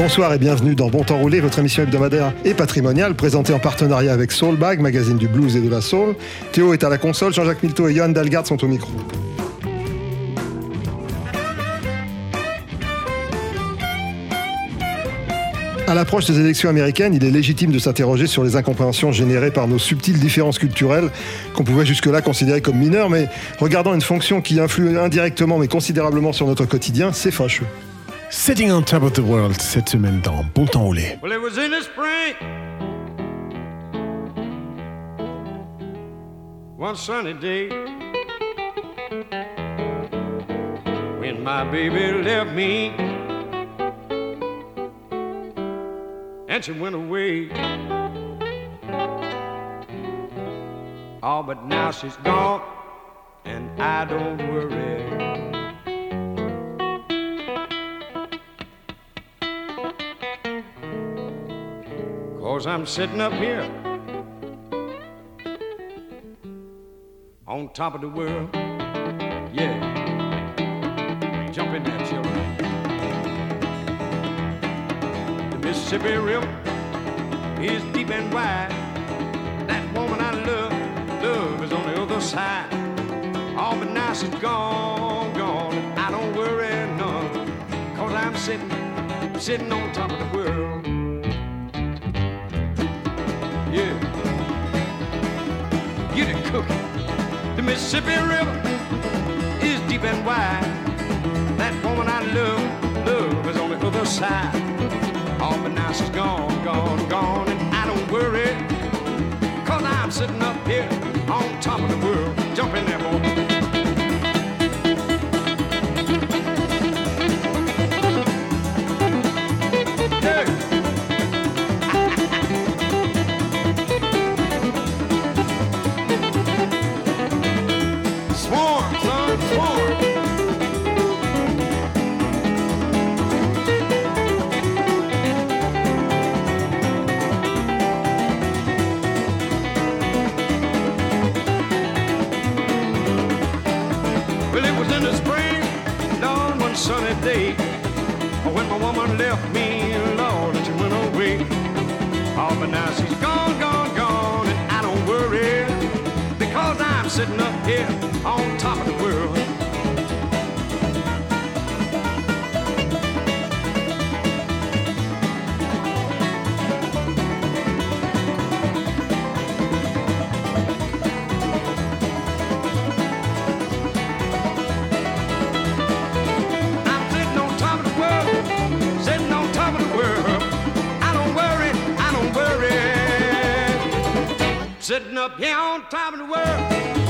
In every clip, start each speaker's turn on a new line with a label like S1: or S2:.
S1: Bonsoir et bienvenue dans Bon Temps Roulé, votre émission hebdomadaire et patrimoniale présentée en partenariat avec Soulbag, magazine du blues et de la soul. Théo est à la console, Jean-Jacques Milteau et Johan Dalgard sont au micro. À l'approche des élections américaines, il est légitime de s'interroger sur les incompréhensions générées par nos subtiles différences culturelles qu'on pouvait jusque-là considérer comme mineures, mais regardant une fonction qui influe indirectement mais considérablement sur notre quotidien, c'est fâcheux.
S2: Sitting on top of the world cette semaine dans Bon Temps Roulé.
S3: Well, it was in the spring. One sunny day. When my baby left me. And she went away. Oh, but now she's gone. And I don't worry. Cause I'm sitting up here on top of the world. Yeah. Jump in there, children. The Mississippi River is deep and wide. That woman I love, love is on the other side. All but now she's gone, gone. I don't worry none. Cause I'm sitting, sitting on top of the world. The Mississippi River is deep and wide. That woman I love, love is on the other side. Oh, but now she's gone, gone, gone, and I don't worry. Cause I'm sitting up here on top of the world. Jump in there, boy. Sitting up here on top of the world. I'm sitting on top of the world, sitting on top of the world. I don't worry, I don't worry. Sitting up here on top of the world,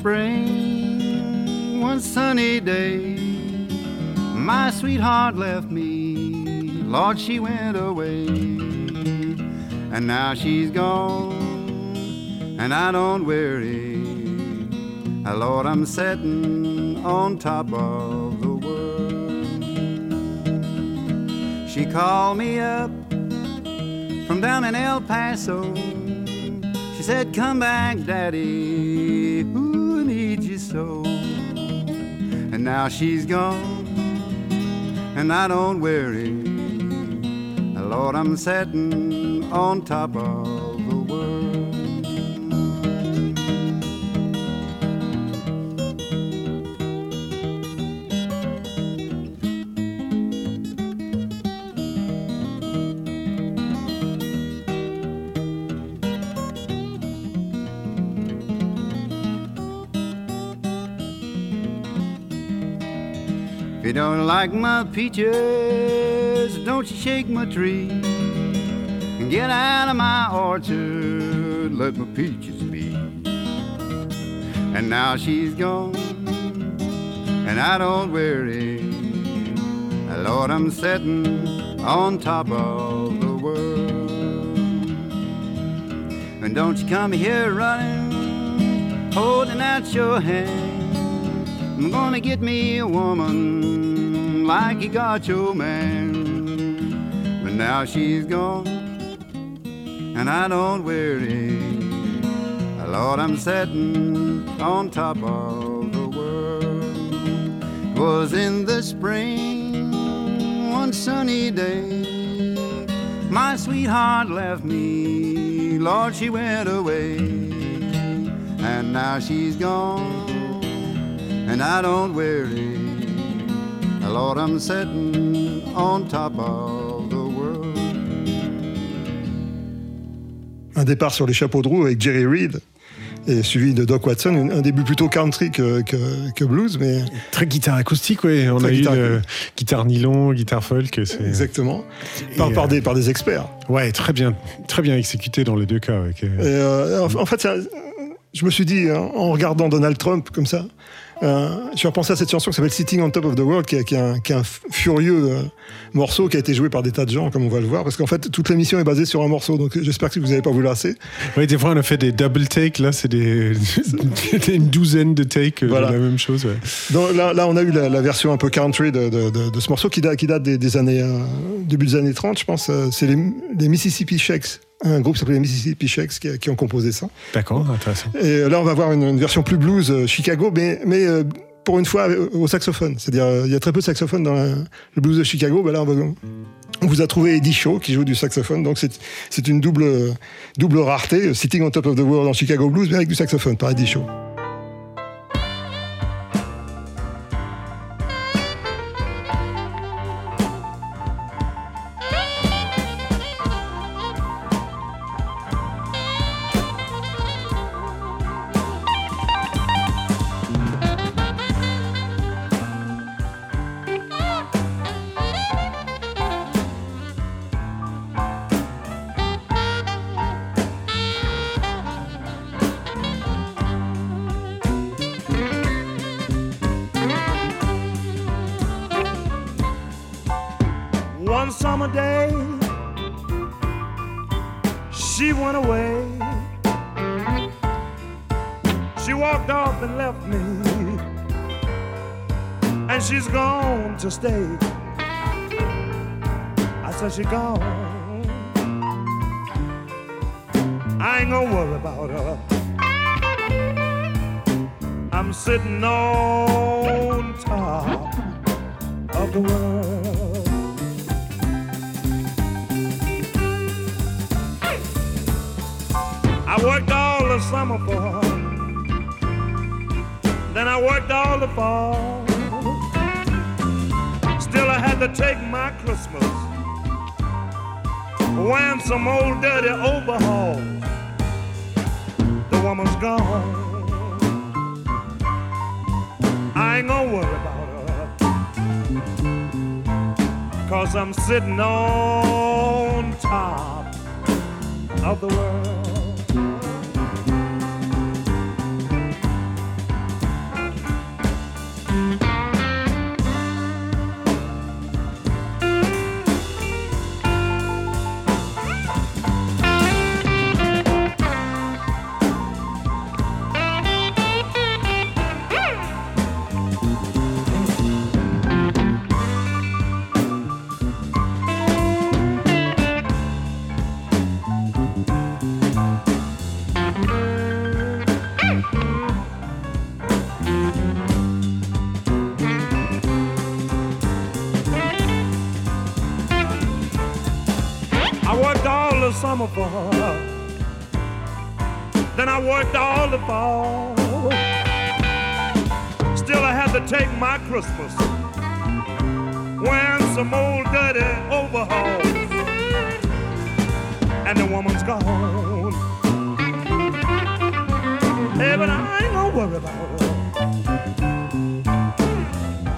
S4: Spring, one sunny day. My sweetheart left me, Lord, she went away. And now she's gone, and I don't worry. Lord, I'm sitting on top of the world. She called me up from down in El Paso. She said, Come back, Daddy. And now she's gone, and I don't worry. Lord, I'm sitting on top of you don't like my peaches, don't you shake my tree. And get out of my orchard, let my peaches be. And now she's gone, and I don't worry. Lord, I'm sitting on top of the world. And don't you come here running, holding out your hand. I'm gonna get me a woman like you got your man. But now she's gone, and I don't worry. Oh, Lord, I'm sitting on top of the world. It Was in the spring, one sunny day, my sweetheart left me. Lord, she went away, and now she's gone, and I don't worry. Lord, I'm sitting on top of the world.
S1: Un départ sur les chapeaux de roue avec Jerry Reed, et suivi de Doc Watson, un, début plutôt country que, que, que blues, mais
S2: Très guitare acoustique, oui. On
S1: Très
S2: a eu
S1: guitare
S2: euh, guitare nylon, guitare folk. c'est-
S1: exactement, par,
S2: Et,
S1: par
S2: euh,
S1: des, par des experts.
S2: Ouais, très bien, très bien exécuté dans les deux cas. avec, euh,
S1: Et, euh, en, en fait, ça- je me suis dit, hein, en regardant Donald Trump comme ça, euh, je suis repensé à cette chanson qui s'appelle Sitting on Top of the World, qui est, qui est un, qui est un f- furieux euh, morceau qui a été joué par des tas de gens, comme on va le voir, parce qu'en fait, toute l'émission est basée sur un morceau, donc j'espère que vous n'avez pas vous lasser.
S2: Ouais, des fois, on a fait des double takes. Là, c'est des... une douzaine de takes euh,
S1: Voilà.
S2: de la même chose. ouais.
S1: Donc là, là, on a eu la, la version un peu country de, de- de- de ce morceau qui date, qui date des, des années, euh, début des années 30, je pense. C'est les, les Mississippi Shakes, un groupe qui s'appelait les Mississippi Shakes qui, ont composé ça.
S2: D'accord, intéressant.
S1: Et là, on va voir une, une version plus blues euh, Chicago, mais, mais euh, pour une fois euh, au saxophone. C'est-à-dire, il y a très peu de saxophone dans la- le blues de Chicago. Ben là, on, va- on vous a trouvé Eddie Shaw qui joue du saxophone, donc c'est une double, double rareté, Sitting on Top of the World en Chicago Blues, mais avec du saxophone par Eddie Shaw.
S5: I worked all the summer for her. Then I worked all the fall. Still, I had to take my Christmas wearing some old dirty overalls. The woman's gone. I ain't gonna worry about her. Cause I'm sitting on top of the world. Summer for. Then I worked all the fall. Still, I had to take my Christmas when some old dirty overalls. And the woman's gone. Hey, but I ain't gonna worry about her.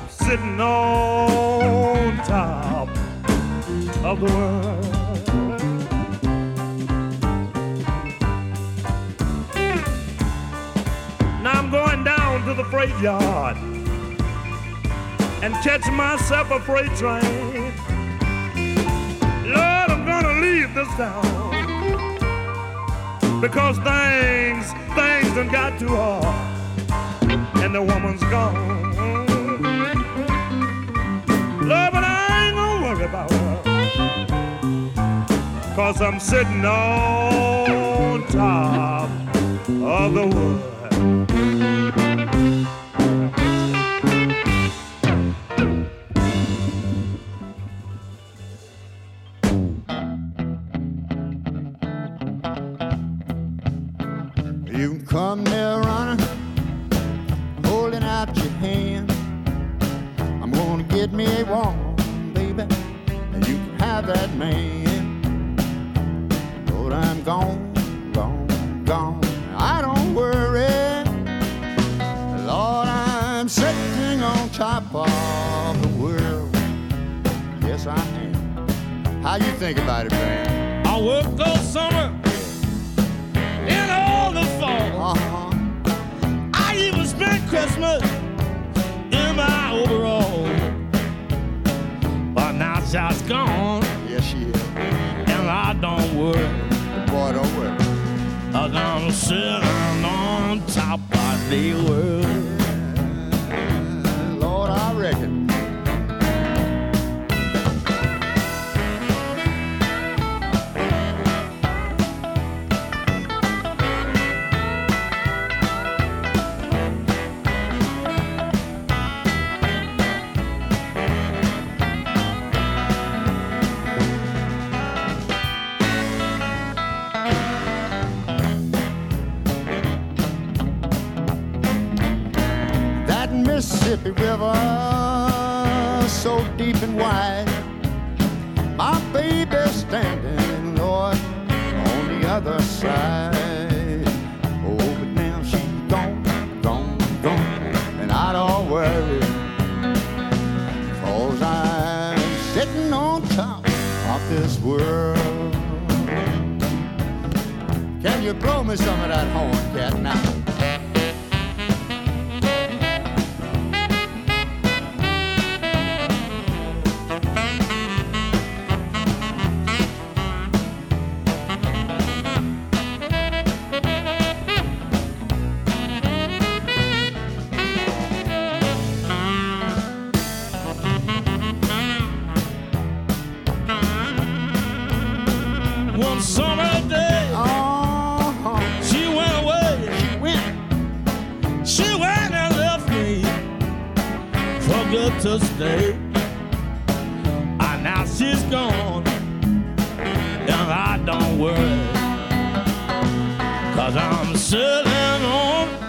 S4: sitting on top of the world. To the freight yard and catch myself a freight train. Lord, I'm gonna leave this town because things, things done got too hard and the woman's gone. Lord, but I ain't gonna worry about her cause I'm sitting on top of the world.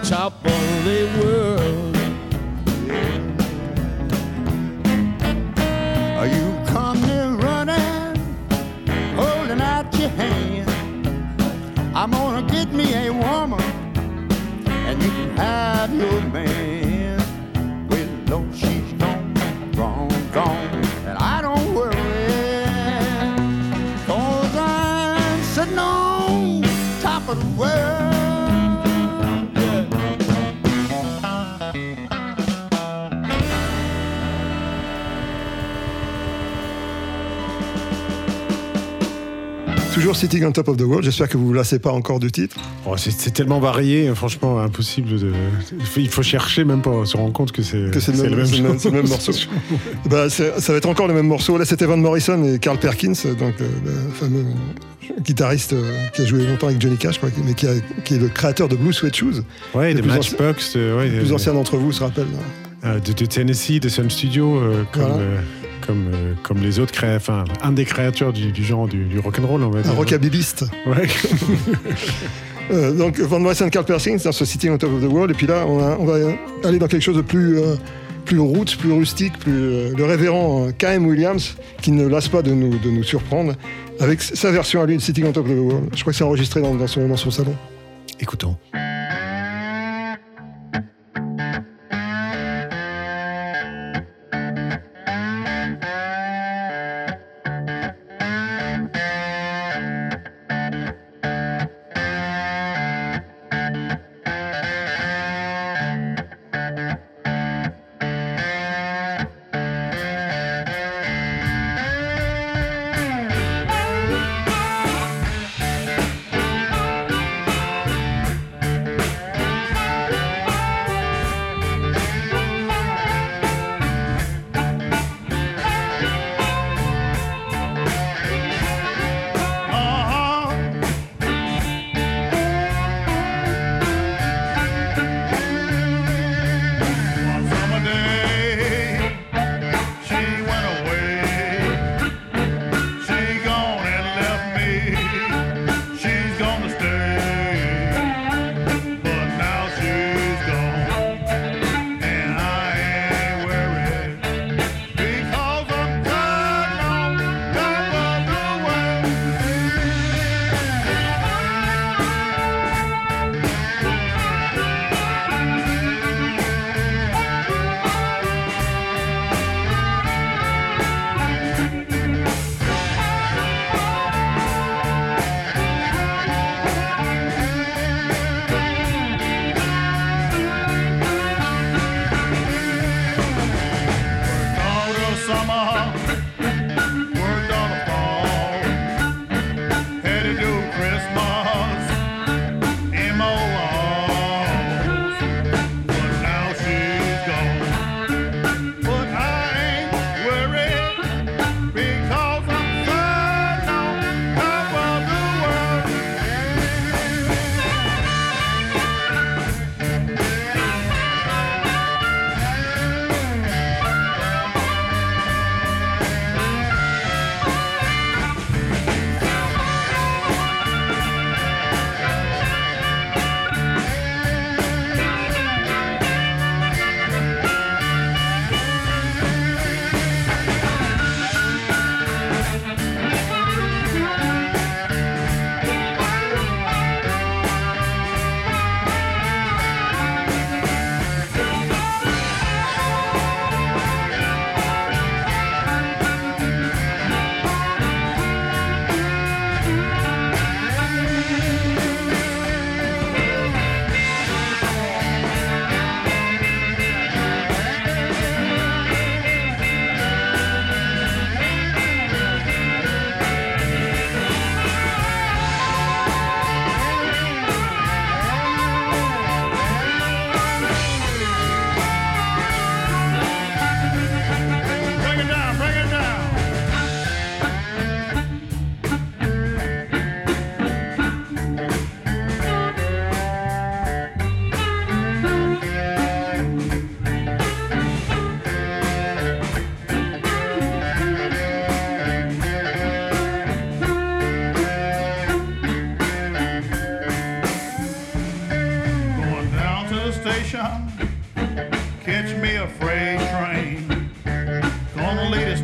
S6: Top of the world.
S1: Toujours Sitting on Top of the World. J'espère que vous vous lassez pas encore du titre.
S2: Oh, c'est tellement varié, franchement, impossible de. Il faut, chercher même pas, se rendre compte que c'est
S1: le même- le même- c'est le même morceau. Bah, ça va être encore le même morceau. Là, c'était Van Morrison et Carl Perkins, donc euh, le fameux guitariste euh, qui a joué longtemps avec Johnny Cash, crois, mais qui, a- qui est le créateur de Blue Sweat Shoes.
S2: Ouais, des Matchbox, euh, ouais,
S1: Les plus anciens d'entre vous se rappellent.
S2: de, de Tennessee, de Sun Studio, euh, comme,
S1: Voilà.
S2: euh, comme, euh, comme les autres créateurs, enfin, un des créateurs du, du genre du, du rock'n'roll, on va
S1: Un
S2: dire.
S1: rockabiliste.
S2: Ouais.
S1: Euh, donc Van Morrison, Carl Perkins dans ce Sitting on Top of the World. Et puis là, on, a- on va aller dans quelque chose de plus, euh, plus roots, plus rustique, plus euh, le révérend euh, K.M. Williams, qui ne lasse pas de nous, de nous surprendre, avec sa version à lui de Sitting on Top of the World. Je crois que c'est enregistré dans, dans son, dans son salon.
S2: Écoutons.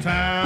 S7: time.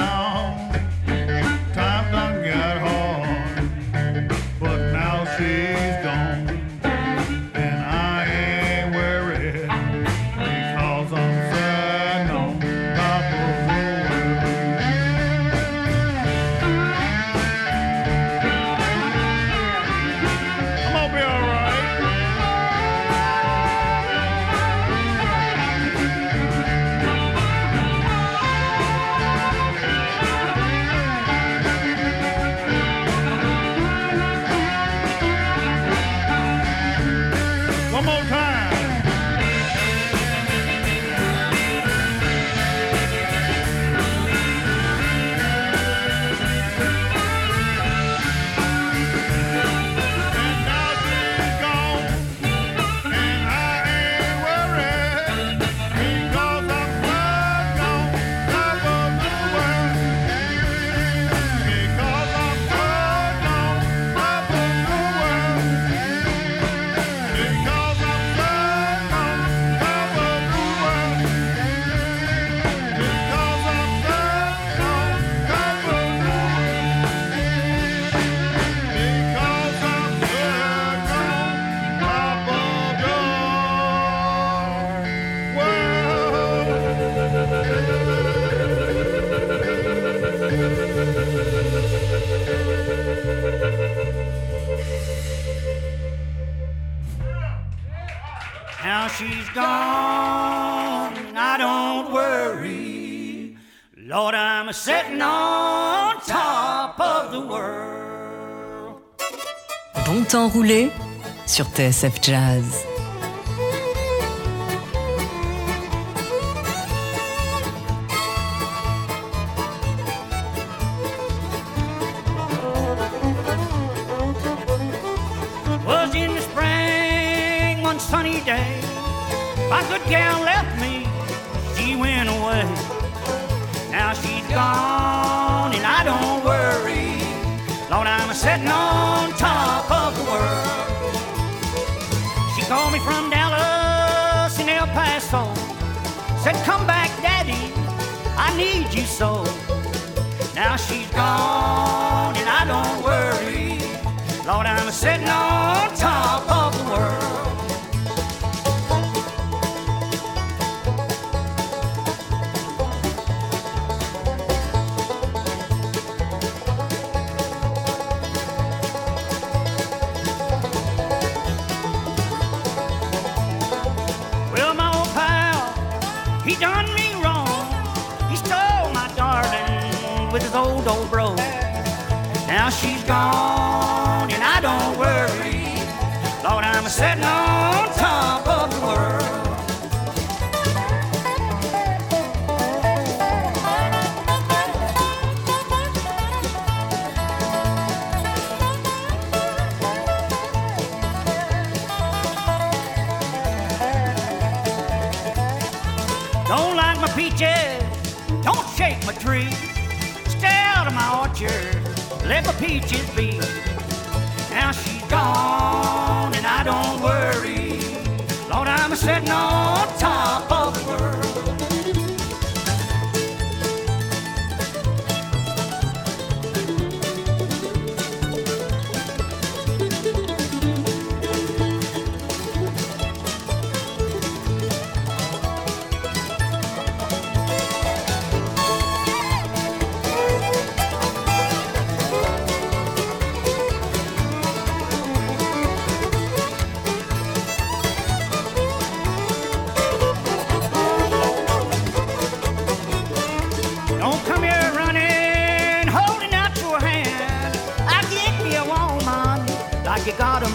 S7: Don't worry. Lord, I'm sitting on top of the world.
S8: Bon temps roulé sur TSF Jazz.
S7: Was in the spring one sunny day. My good gal left me, went away. Now she's gone, and I don't worry. Lord, I'm sitting on top of the world. She called me from Dallas and El Paso. Said, Come back, Daddy, I need you so. Now she's gone, and I don't worry. Lord, I'm sitting on top of the world. Old old bro. Now she's gone, and I don't worry. Lord, I'm sitting on top of the world. Don't like my peaches, don't shake my tree. Out of my orchard, let my peaches be. Now she's gone, and I don't worry. Lord, I'm a sitting on top of the world.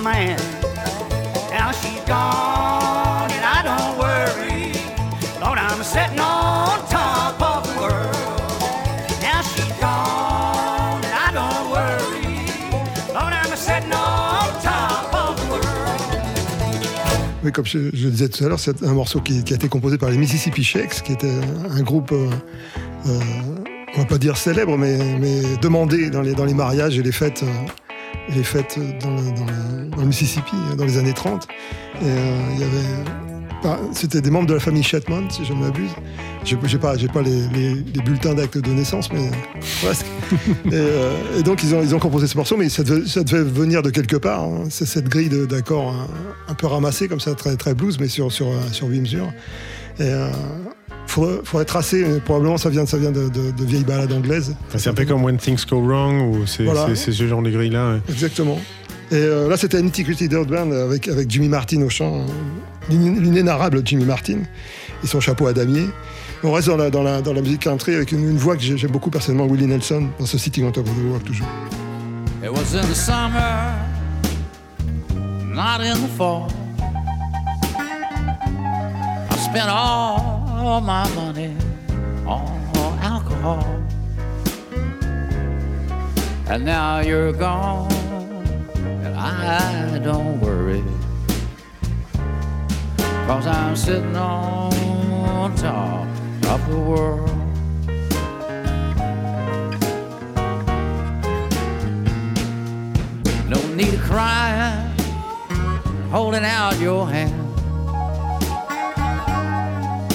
S1: Man. Comme je, disais tout à l'heure, c'est un morceau qui, a été composé par les Mississippi Shakes, qui était un groupe, euh, euh, on va pas dire célèbre, mais, demandé dans les, mariages et les fêtes, euh, les fêtes dans le Mississippi dans les années 30. Et euh, il y avait, c'était des membres de la famille Shetman, si je ne m'abuse. J'ai j'ai pas, les, les- les bulletins d'actes de naissance, mais presque. et, euh, et donc ils ont, ils ont composé ce morceau, mais ça devait, ça devait venir de quelque part. hein. C'est cette grille d'accords un, un peu ramassée comme ça, très, très blues, mais sur, sur, sur huit mesures. Et euh, faudrait, faudrait tracer, mais probablement ça vient, ça vient de, de- de vieilles balades anglaises.
S2: C'est un peu comme When Things Go Wrong, ou c'est
S1: Voilà.
S2: ce genre de grille-là. ouais.
S1: Exactement. Et euh, là, c'était Nitty Dirt Band avec, avec Jimmy Martin au chant, l'in- l'inénarrable Jimmy Martin et son chapeau à damier. On reste dans la, dans la, musique country avec une, voix que j'ai- j'aime beaucoup personnellement, Willie Nelson, dans ce Sitting on Top of the World toujours.
S9: It was in the summer, not in the fall. I spent all my money on alcohol. And now you're gone, I don't worry. Cause I'm sitting on top of the world. No need of crying, holding out your hand.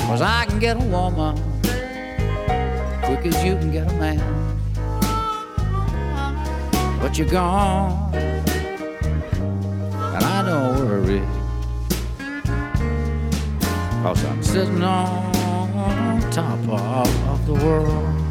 S9: Cause I can get a woman quick as you can get a man. But you're gone, worry. Cause I'm sitting on top of the world.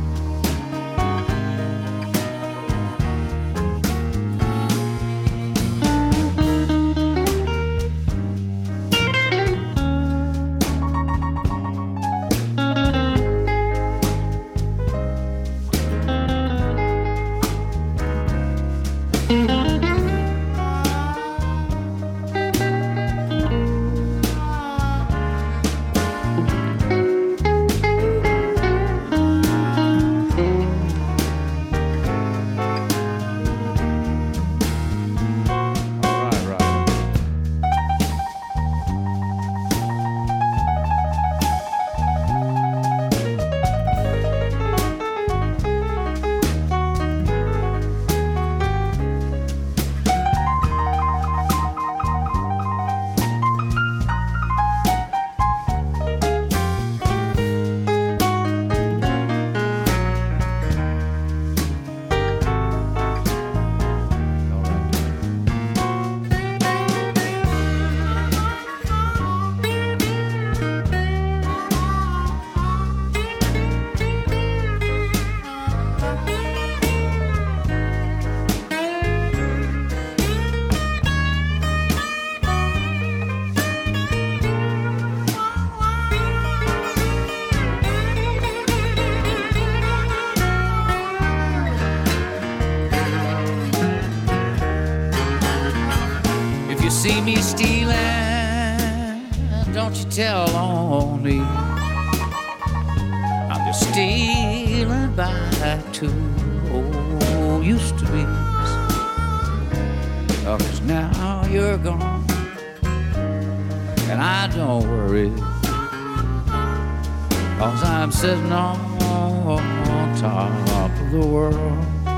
S9: the world.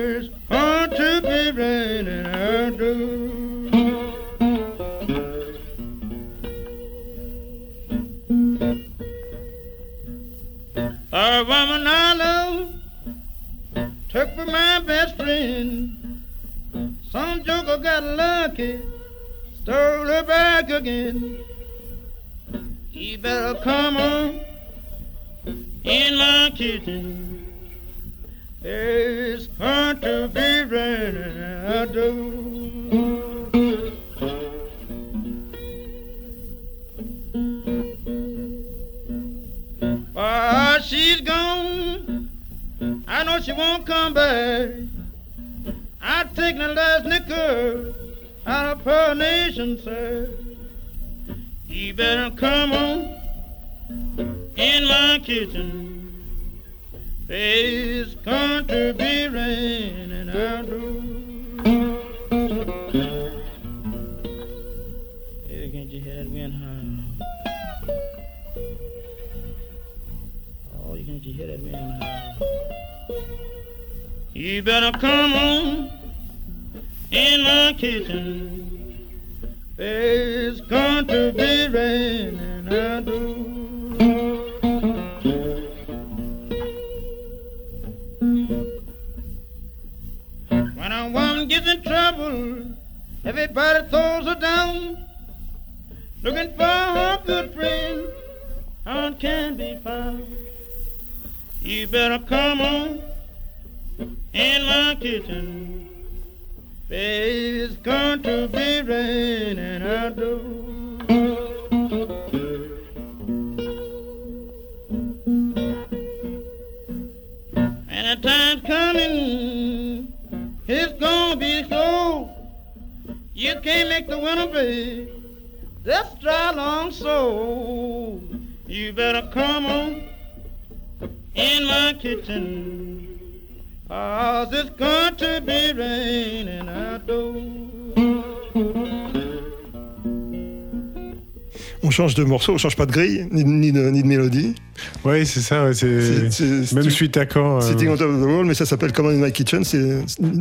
S10: There's hard to be raining out A woman I love took for my best friend. Some joker got lucky, stole her back again. You better come on in my kitchen. It's going to be raining outdoors. While she's gone, I know she won't come back. I take the last nickel out of her nation, sir. You better come on in my kitchen. It's going to be raining outdoors. Hey, can't you hear that wind howling? Oh, you can't you hear that wind howling? You better come on in my kitchen. It's going to be raining outdoors. Gets in trouble, everybody throws her down. Looking for her good friend, how can be found? You better come on in my kitchen. It's going to be raining outdoors. And the time's coming, it's gonna be so. You can't make the winter be. That's dry long so. You better come on in my kitchen. Cause it's going to be raining outdoors.
S1: On change de morceau, on change pas de grille, ni, ni de, ni de mélodie.
S2: Ouais, c'est ça. ouais, c'est- Même suite d'accord. euh,
S1: Sitting on top of the Wall, mais ça s'appelle Command in My Kitchen. C'est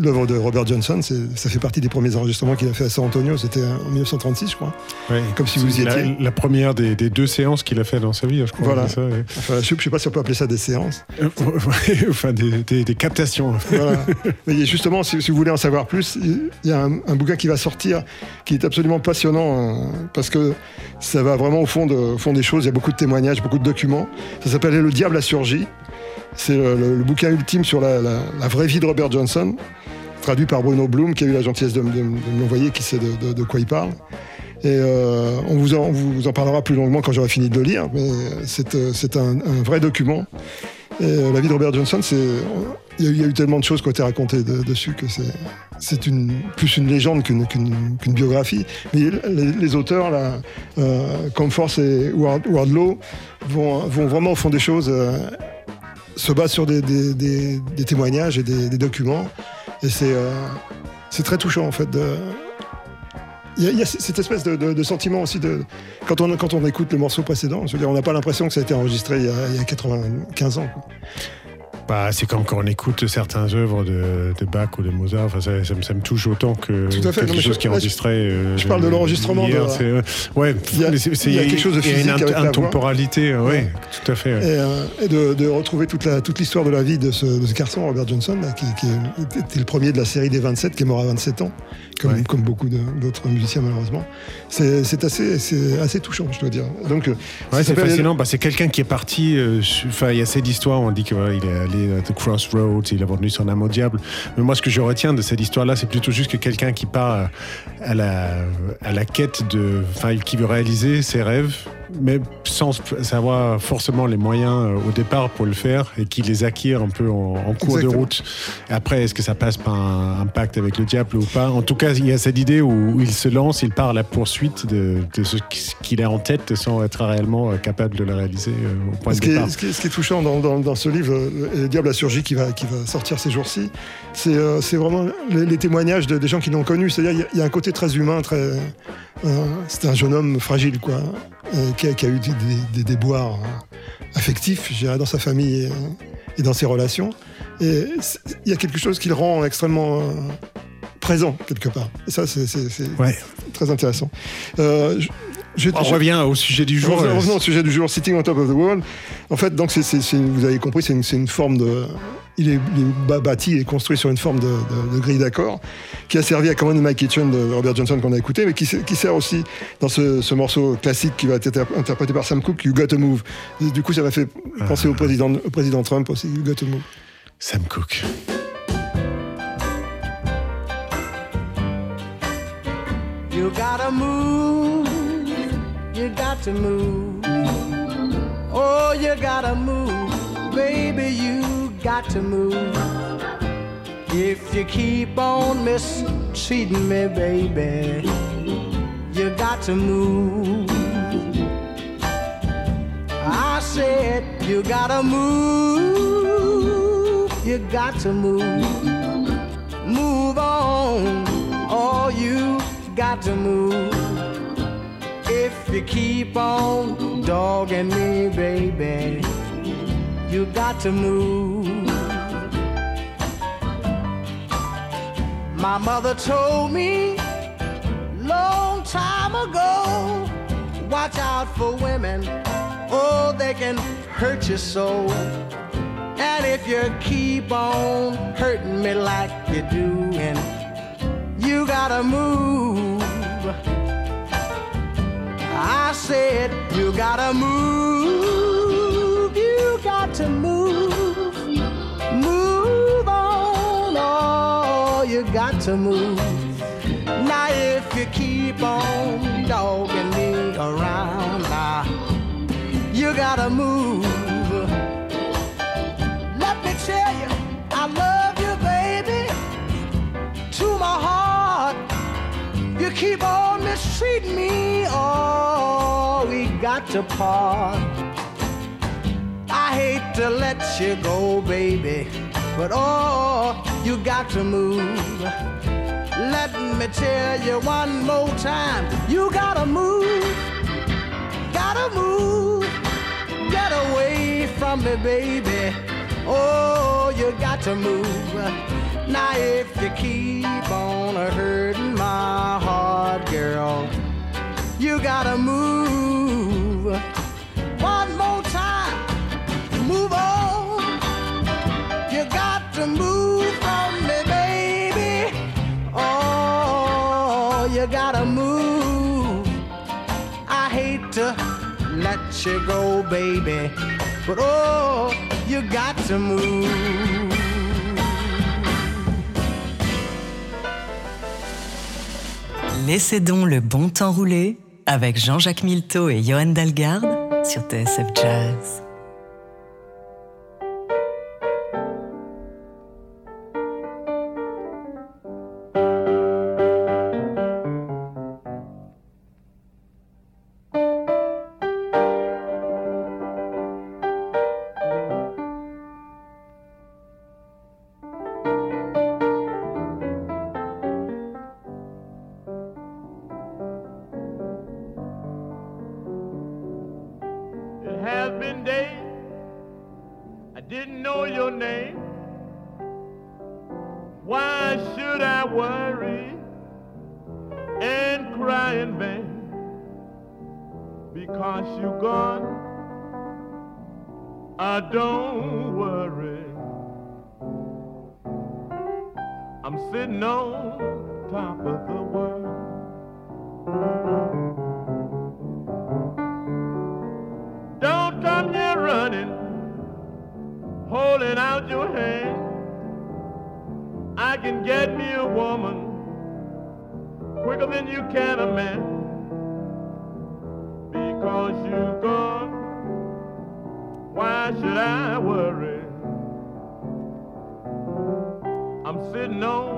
S1: l'œuvre de Robert Johnson. Ça fait partie des premiers enregistrements qu'il a fait à San Antonio. C'était en 1936, je crois.
S2: ouais.
S1: Comme si vous y
S2: la,
S1: étiez.
S2: la première des, des deux séances qu'il a fait dans sa vie, je crois.
S1: Voilà.
S2: ça, ouais.
S1: Enfin, je ne sais pas si on peut appeler ça des séances.
S2: Euh, enfin, des, des- des captations.
S1: Voilà. Mais justement, si, si vous voulez en savoir plus, il y a un, un bouquin qui va sortir qui est absolument passionnant hein, parce que ça va vraiment au fond, de- au fond des choses. Il y a beaucoup de témoignages, beaucoup de documents. Ça s'appelle Le diable a surgi. C'est le, bouquin ultime sur la, vraie vie de Robert Johnson, traduit par Bruno Bloom, qui a eu la gentillesse de, de qui sait de, quoi il parle. Et euh, on, vous en, parlera plus longuement quand j'aurai fini de le lire, mais c'est euh, un vrai document. Euh, la vie de Robert Johnson, il y, a eu- tellement de choses qui ont été racontées de- dessus que c'est plus une légende qu'une biographie. Mais les, auteurs là, euh, comme Force et Ward- Wardlow vont vraiment au fond des choses. euh, se basent sur des, témoignages et des, documents. Et c'est très touchant en fait. Il y, a- cette espèce de, sentiment aussi de quand on quand écoute le morceau précédent, je on n'a pas l'impression que ça a été enregistré il y a, il y a 95 ans.
S2: Bah, c'est comme quand on écoute certaines œuvres de, de Bach ou de Mozart. Enfin, ça, ça me, ça me touche autant que
S1: Tout à fait.
S2: quelque
S1: Non,
S2: chose
S1: je-
S2: qui est
S1: là, je-
S2: enregistré. euh,
S1: je parle de l'enregistrement
S2: euh, ouais,
S1: Il y a- il y quelque chose de
S2: il y a une
S1: physique
S2: intemporalité, euh, ouais, tout à fait. ouais.
S1: Et, euh, et de, de retrouver toute l'histoire de la vie de ce, de ce garçon Robert Johnson là, qui, qui est- était le premier de la série des 27 qui est mort à 27 ans comme,
S2: Ouais.
S1: comme beaucoup d'autres musiciens malheureusement c'est assez touchant je dois dire donc
S2: Ouais, c'est fascinant. Bah, c'est quelqu'un qui est parti. Enfin, il y a cette histoire. On dit qu'il est allé Crossroads, il a vendu son âme au diable. Mais moi, ce que je retiens de cette histoire-là, c'est plutôt juste que quelqu'un qui part à la, à la quête de, enfin, qui veut réaliser ses rêves, mais sans savoir forcément les moyens euh, au départ pour le faire, et qui les acquiert un peu en, en cours de route. Après, est-ce que ça passe par un, un pacte avec le diable ou pas? En tout cas, il y a cette idée où, où il se lance, il part à la poursuite de, de ce qu'il a en tête sans être réellement euh, capable de le réaliser euh, au point
S1: Ce
S2: de
S1: qui,
S2: départ.
S1: est, ce, qui est, ce qui est touchant dans, dans- dans ce livre, Le Diable a surgi, qui va, qui va sortir ces jours-ci, c'est euh, c'est vraiment les, les témoignages de- des gens qui l'ont connu. C'est-à-dire, il y a- il y, a un côté très humain, très. euh, C'était un jeune homme fragile, quoi, qui, a, qui a eu des, des- déboires euh, affectifs, je dirais, dans sa famille et, et dans ses relations. Et il y a quelque chose qui le rend extrêmement. euh, présent quelque part. Et ça, c'est c'est- c'est
S2: Ouais.
S1: très intéressant. Euh, je- je-
S2: On
S1: je-
S2: revient au sujet du jour.
S1: Revenons, revenons au sujet du jour, Sitting on top of the world. En fait, donc vous avez compris, c'est une, forme de. Il est, il est bâti et construit sur une forme de, de- de grille d'accords qui a servi à Command in My Kitchen de Robert Johnson qu'on a écouté, mais qui, se- qui sert aussi dans ce, ce morceau classique qui va être inter- interprété par Sam Cooke, You Got to Move. Et du coup, ça m'a fait penser au, président, au président Trump aussi, You Got to Move.
S2: Sam Cooke.
S11: You gotta move, to move. Oh, you gotta move, baby, you got to move. If you keep on mistreating me, baby, you got to move. I said, you gotta move, you got to move. Move on, oh, you got to move. If you keep on dogging me, baby, you got to move. My mother told me long time ago, watch out for women, oh, they can hurt your soul. And if you keep on hurting me like you do, and you gotta move. I said, you gotta move, you got to move, move on, oh, you got to move. Now, if you keep to part. I hate to let you go, baby, but oh, you got to move. Let me tell you one more time, you gotta move, gotta move, get away from me, baby. Oh, you got to move. Now, if you keep on hurting my heart, girl, you gotta move. One more time, move on. You got to move from me, baby. Oh, you gotta move. I hate to let you go, baby, but oh, you got to move.
S8: Laissez donc le bon temps rouler avec Jean-Jacques Milteau et Johan Dalgarde sur TSF Jazz.
S12: Didn't know your name. Why should I worry and cry in vain? Because you're gone, I don't worry. I'm sitting on top of the world. Holding out your hand. I can get me a woman quicker than you can a man. Because you're gone, why should I worry? I'm sitting on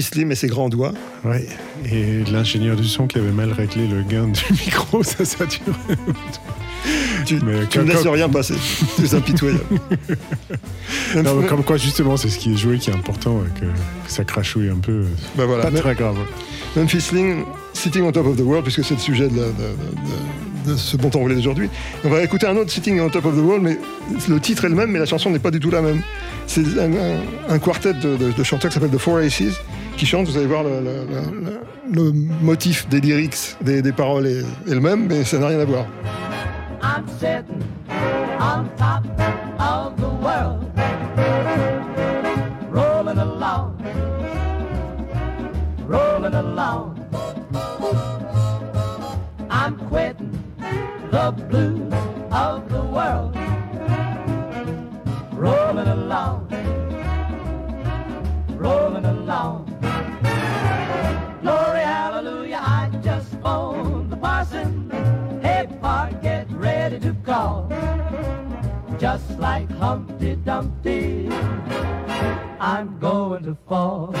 S1: Slim et ses grands doigts.
S2: Ouais. Et l'ingénieur du son qui avait mal réglé le gain du micro, ça sature.
S1: Tu,
S2: Mais
S1: tu ne laisses rien passer. C'est impitoyable.
S2: Non, mais comme quoi, justement, c'est ce qui est joué qui est important, et que, que ça crachouille un peu.
S1: Bah voilà.
S2: Pas
S1: Mais-
S2: très grave.
S1: Memphis Slim, Sitting on Top of the World, puisque c'est le sujet de, ce bon temps roulé d'aujourd'hui. On va écouter un autre Sitting on Top of the World, mais le titre est le même, mais la chanson n'est pas du tout la même. C'est un, quartet de, chanteurs qui s'appelle The Four Aces qui chante. Vous allez voir, le, motif des lyrics, des, paroles est, le même, mais ça n'a rien à voir.
S13: The
S14: blues of the world. Rolling along, rolling along. Glory, hallelujah, I just phoned the parson. Hey, Bart, get ready to call. Just like Humpty Dumpty, I'm going to fall.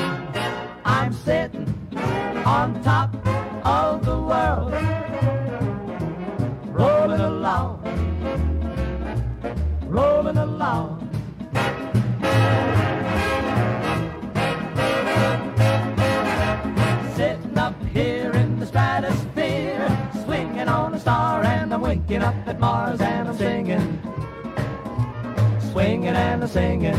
S14: Singing.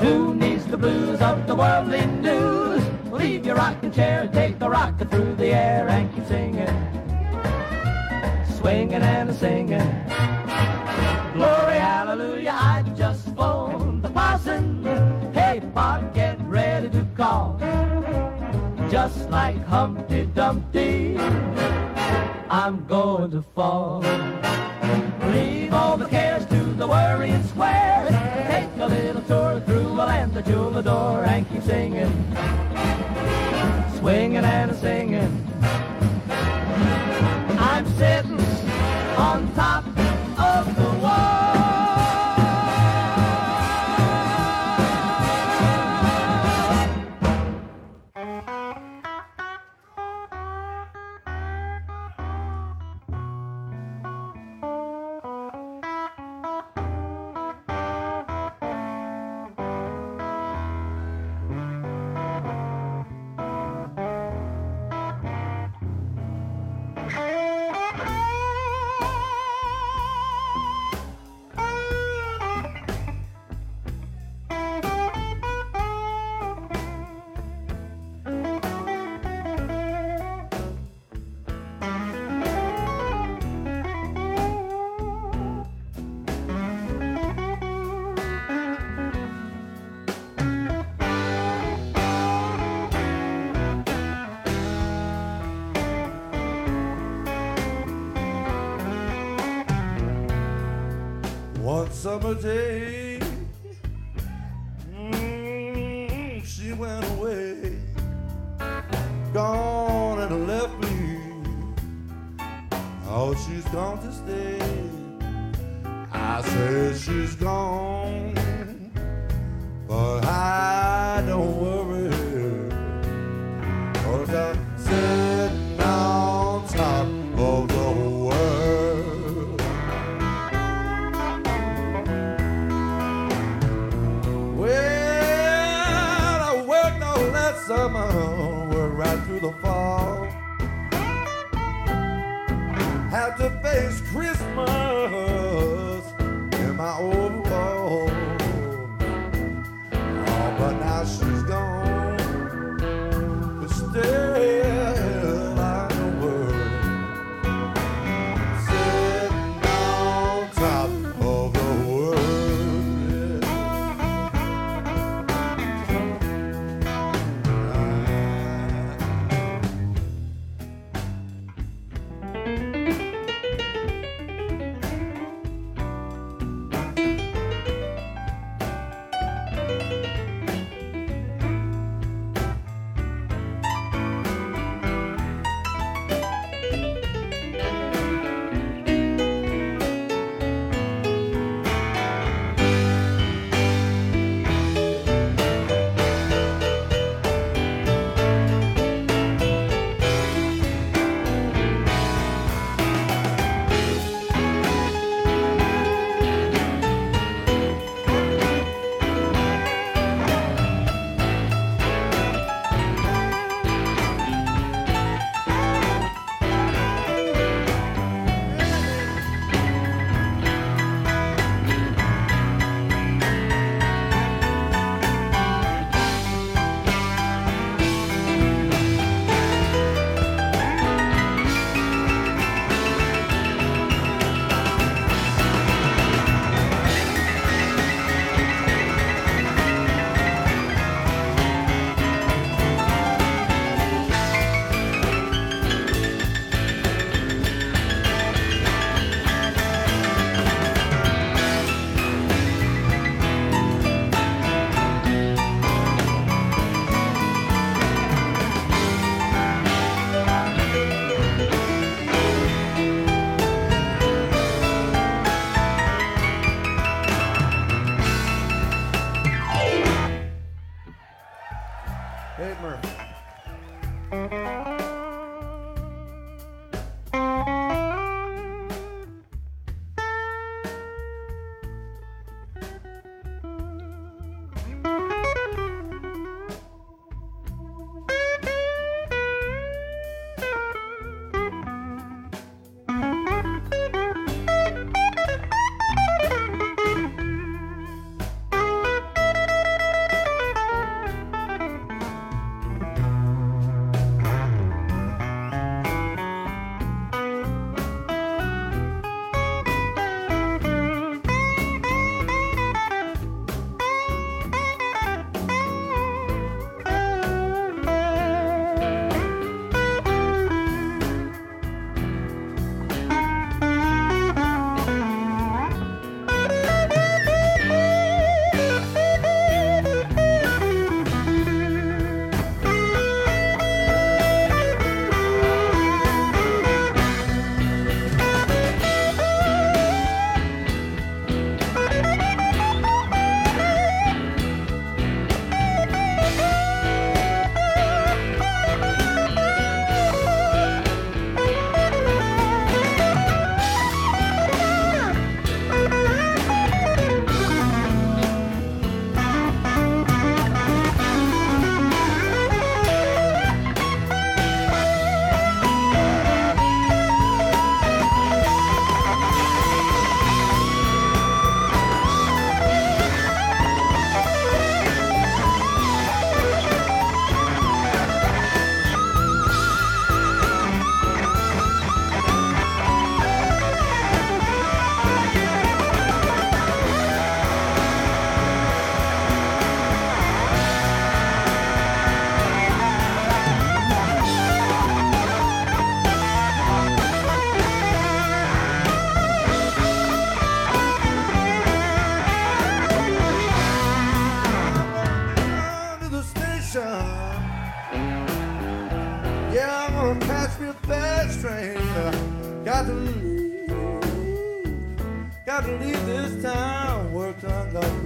S14: Who needs the blues of the worldly news? Leave your rocking chair, take the rocket through the air, and keep singing, swinging and singing. Glory, hallelujah, I just phoned the parson. Hey, Bart, get ready to call. Just like Humpty Dumpty, I'm going to fall.
S15: Summer day, mm, she went away, gone and left me. Oh, she's gone to stay. I said she's gone, but I Had Christmas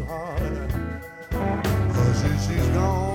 S15: hard. Cause she, she's gone.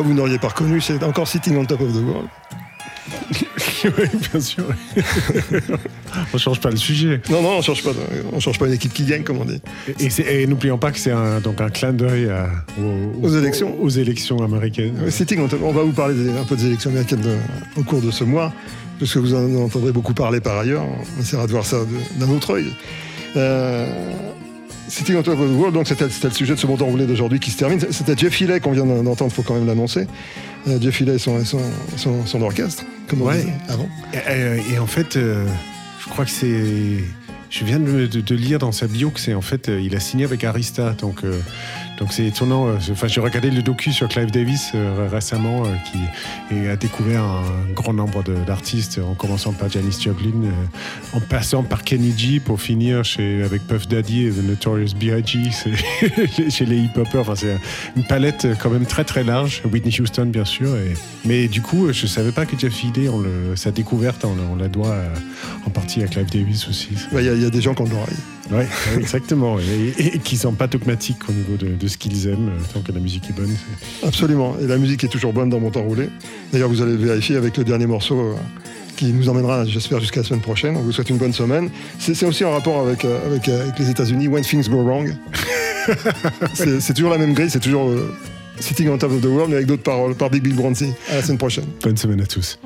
S1: Où vous n'auriez pas reconnu, c'est encore Sitting on Top of the World.
S2: oui, bien sûr. on change pas le sujet.
S1: Non, non, on change pas. On change pas une équipe qui gagne, comme on dit.
S2: Et, n'oublions pas que c'est un, donc un clin d'œil aux,
S1: Aux élections.
S2: aux élections américaines.
S1: Sitting on Top- on va vous parler des- un peu des élections américaines de- au cours de ce mois, parce que vous en entendrez beaucoup parler par ailleurs. On essaiera de voir ça d'un autre œil. Euh, Sitting on Top of the World, donc c'était le sujet de ce bon temps roulé d'aujourd'hui qui se termine. C'était Jeff Healey qu'on vient d'entendre, faut quand même l'annoncer. Euh, Jeff Healey et son, son, son- son orchestre, comme on
S2: Ouais.
S1: disait avant.
S2: Et, et en fait, euh, je crois que c'est. Je viens de, de- de lire dans sa bio que c'est en fait, euh, il a signé avec Arista, donc euh, donc c'est étonnant. euh, Enfin, j'ai regardé le docu sur Clive Davis euh, récemment, euh, qui a découvert un grand nombre d'artistes, en commençant par Janis Joplin, en passant par Kenny G pour finir chez avec Puff Daddy et The Notorious B.I.G. chez les hip-hoppers. Enfin, c'est une palette quand même très très large. Whitney Houston, bien sûr. Mais du coup, je savais pas que Jeff Healey, on sa découverte, on, la doit en partie à Clive Davis aussi.
S1: Il y, y a des gens qui ont de l'oreille.
S2: Ouais, ouais, exactement. Et, et- et qui sont pas dogmatiques au niveau de, de ce qu'ils aiment, euh, tant que la musique est bonne.
S1: Absolument. Et la musique est toujours bonne dans mon temps roulé. D'ailleurs, vous allez le vérifier avec le dernier morceau euh, qui nous emmènera, j'espère, jusqu'à la semaine prochaine. On vous souhaite une bonne semaine. C'est aussi en rapport avec, euh, avec, avec les États-Unis. When Things Go Wrong. c'est c'est toujours la même grille. C'est toujours euh, Sitting on Top of the World, mais avec d'autres paroles par Big Bill Bronzy. À la semaine prochaine.
S2: Bonne semaine à tous.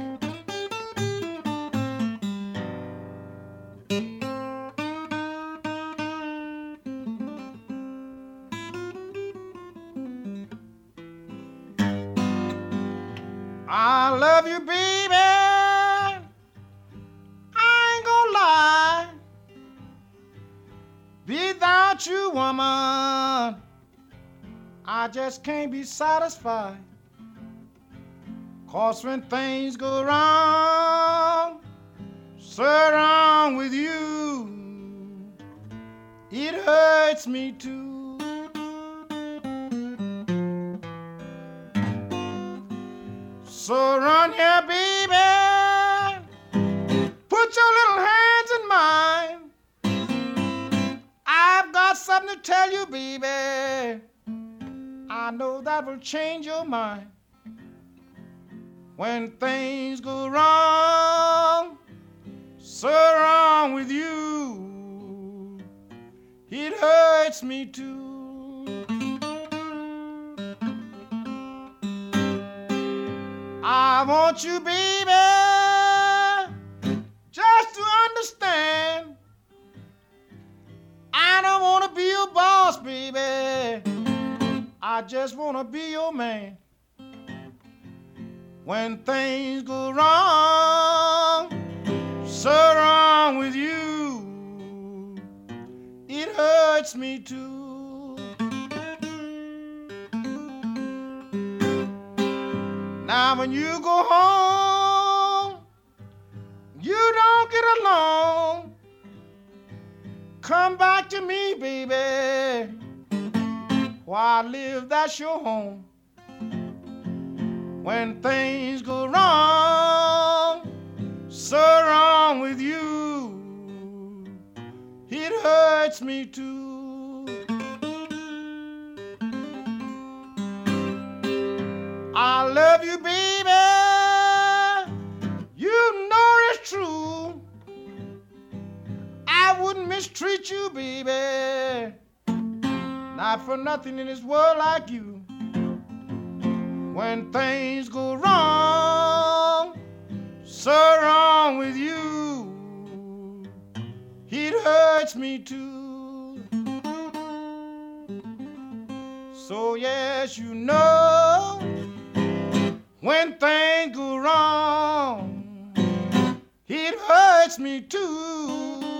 S16: I just can't be satisfied. Cause when things go wrong, so wrong with you, it hurts me too. So run here, baby. Put your little hands in mine. I've got something to tell you, baby. I know that will change your mind. When things go wrong, so wrong with you, it hurts me too. I want you, baby, just to understand. I don't want to be your boss, baby. I just want to be your man. When things go wrong, so wrong with you, it hurts me too. Now, when you go home, you don't get along. Come back to me, baby. Where I live, that's your home. When things go wrong, so wrong with you, it hurts me too. I love you, baby. You know it's true. I wouldn't mistreat you, baby. Not for nothing in this world like you. When things go wrong, so wrong with you, it hurts me too. So, yes, you know when things go wrong, it hurts me too.